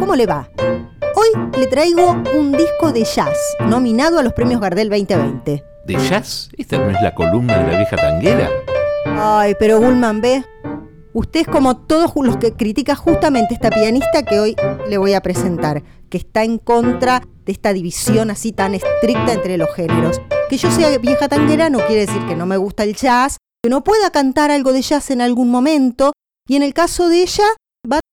¿cómo le va? Hoy le traigo un disco de jazz nominado a los premios Gardel 2020. ¿De jazz? ¿Esta no es la columna de la vieja tanguera? Ay, pero Bullman, ve. Usted es como todos los que critica justamente esta pianista que hoy le voy a presentar, que está en contra de esta división así tan estricta entre los géneros. Que yo sea vieja tanguera no quiere decir que no me gusta el jazz, que no pueda cantar algo de jazz en algún momento, y en el caso de ella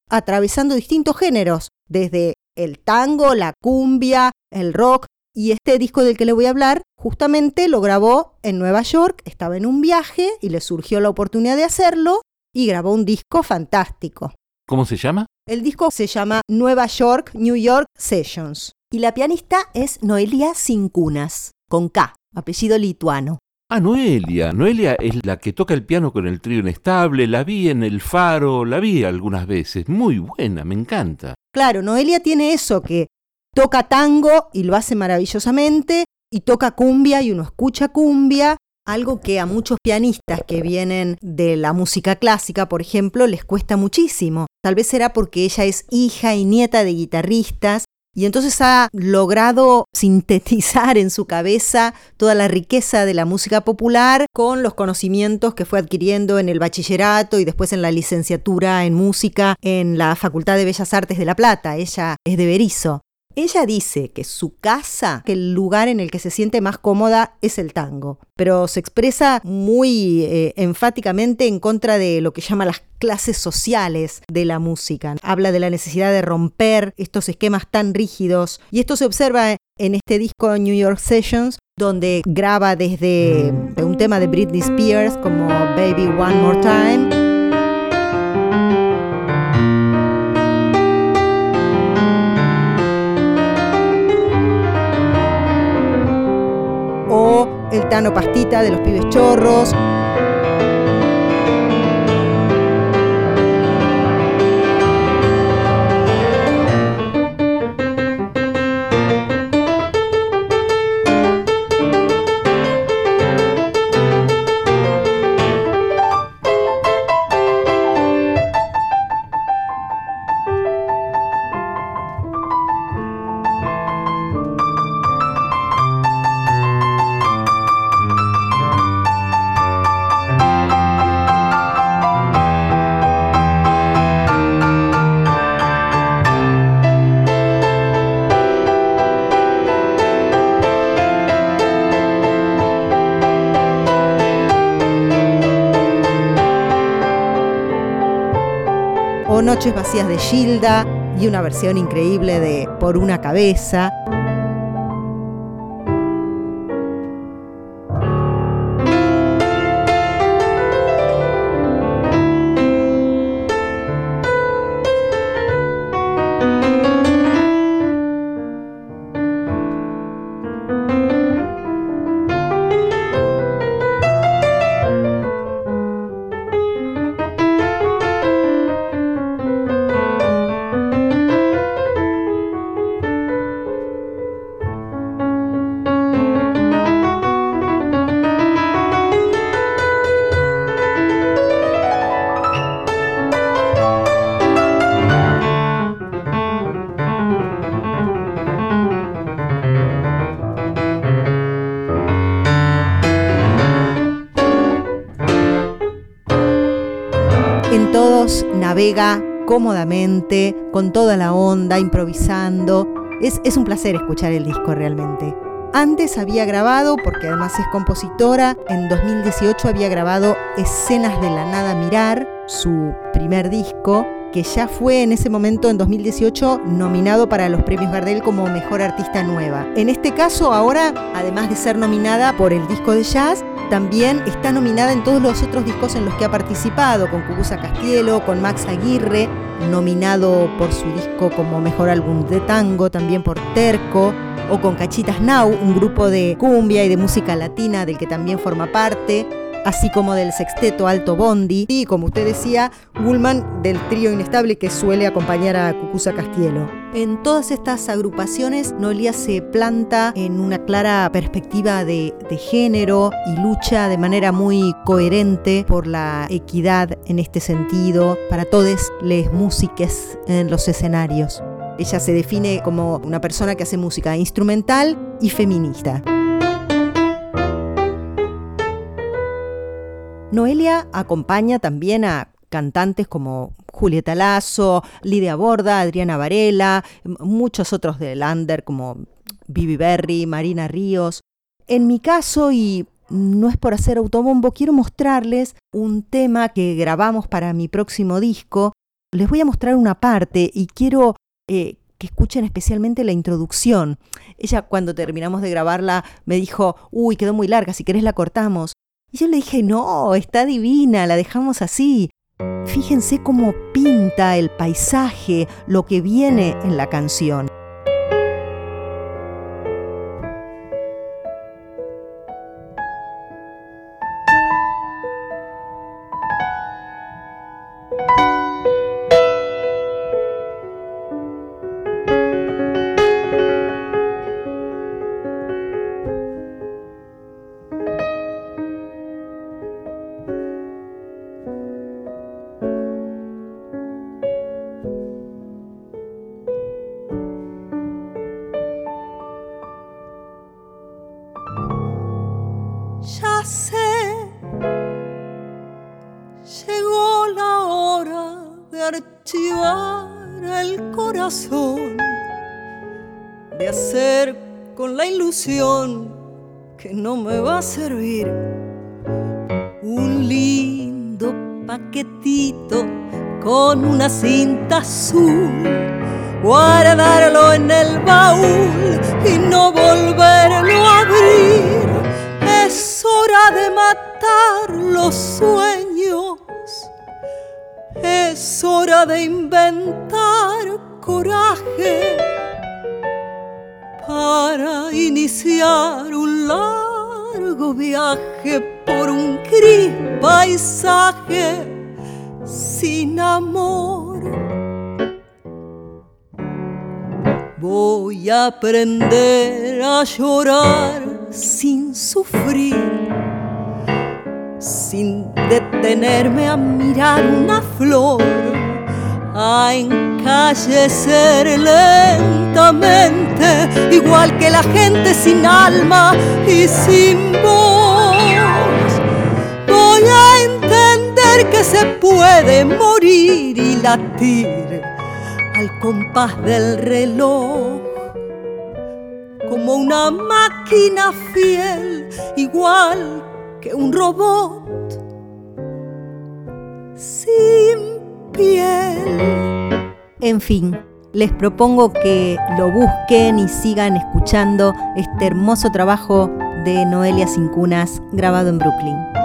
atravesando distintos géneros, desde el tango, la cumbia, el rock, y este disco del que le voy a hablar justamente lo grabó en Nueva York, estaba en un viaje y le surgió la oportunidad de hacerlo y grabó un disco fantástico. ¿Cómo se llama? El disco se llama Nueva York, New York Sessions. Y la pianista es Noelia Cincunas, con K, apellido lituano. Ah, Noelia. Noelia es la que toca el piano con el trío inestable. La vi en El Faro, la vi algunas veces. Muy buena, me encanta. Claro, Noelia tiene eso que toca tango y lo hace maravillosamente, y toca cumbia y uno escucha cumbia, algo que a muchos pianistas que vienen de la música clásica, por ejemplo, les cuesta muchísimo. Tal vez será porque ella es hija y nieta de guitarristas y entonces ha logrado sintetizar en su cabeza toda la riqueza de la música popular con los conocimientos que fue adquiriendo en el bachillerato y después en la licenciatura en música en la Facultad de Bellas Artes de La Plata. Ella es de Berizo. Ella dice que su casa, que el lugar en el que se siente más cómoda es el tango, pero se expresa muy eh, enfáticamente en contra de lo que llama las clases sociales de la música. Habla de la necesidad de romper estos esquemas tan rígidos y esto se observa en este disco New York Sessions donde graba desde un tema de Britney Spears como Baby One More Time el Tano Pastita de los Pibes Chorros, Noches Vacías de Gilda y una versión increíble de Por una cabeza. Navega cómodamente, con toda la onda, improvisando. Es, es un placer escuchar el disco realmente. Antes había grabado, porque además es compositora, en 2018 había grabado Escenas de la Nada Mirar, su primer disco, que ya fue en ese momento, en 2018, nominado para los premios Gardel como Mejor Artista Nueva. En este caso, ahora, además de ser nominada por el disco de jazz, también está nominada en todos los otros discos en los que ha participado, con Cubusa Castielo, con Max Aguirre, nominado por su disco como Mejor Álbum de Tango, también por Terco, o con Cachitas Now, un grupo de cumbia y de música latina del que también forma parte así como del sexteto Alto Bondi y, como usted decía, Gullman del trío inestable que suele acompañar a Cucusa Castielo. En todas estas agrupaciones, Noelia se planta en una clara perspectiva de, de, género y lucha de manera muy coherente por la equidad en este sentido para todos les músiques en los escenarios. Ella se define como una persona que hace música instrumental y feminista. Noelia acompaña también a cantantes como Julieta Lazo, Lidia Borda, Adriana Varela, muchos otros de Lander como Bibi Berry, Marina Ríos. En mi caso, y no es por hacer autobombo, quiero mostrarles un tema que grabamos para mi próximo disco. Les voy a mostrar una parte y quiero eh, que escuchen especialmente la introducción. Ella cuando terminamos de grabarla me dijo, uy, quedó muy larga, si querés la cortamos. Y yo le dije, no, está divina, la dejamos así. Fíjense cómo pinta el paisaje, lo que viene en la canción. De hacer con la ilusión que no me va a servir un lindo paquetito con una cinta azul, guardarlo en el baúl y no volverlo a abrir. Es hora de matar los sueños, es hora de inventar coraje para iniciar un largo viaje por un gris paisaje sin amor. Voy a aprender a llorar sin sufrir, sin detenerme a mirar una flor a encallecer lentamente, igual que la gente sin alma y sin voz. Voy a entender que se puede morir y latir al compás del reloj, como una máquina fiel, igual que un robot. Sin en fin, les propongo que lo busquen y sigan escuchando este hermoso trabajo de Noelia Cincunas grabado en Brooklyn.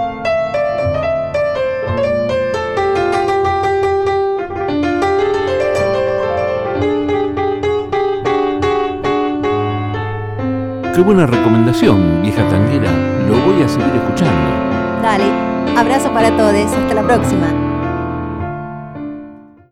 Qué buena recomendación, vieja tanguera. Lo voy a seguir escuchando. Dale, abrazo para todos. Hasta la próxima.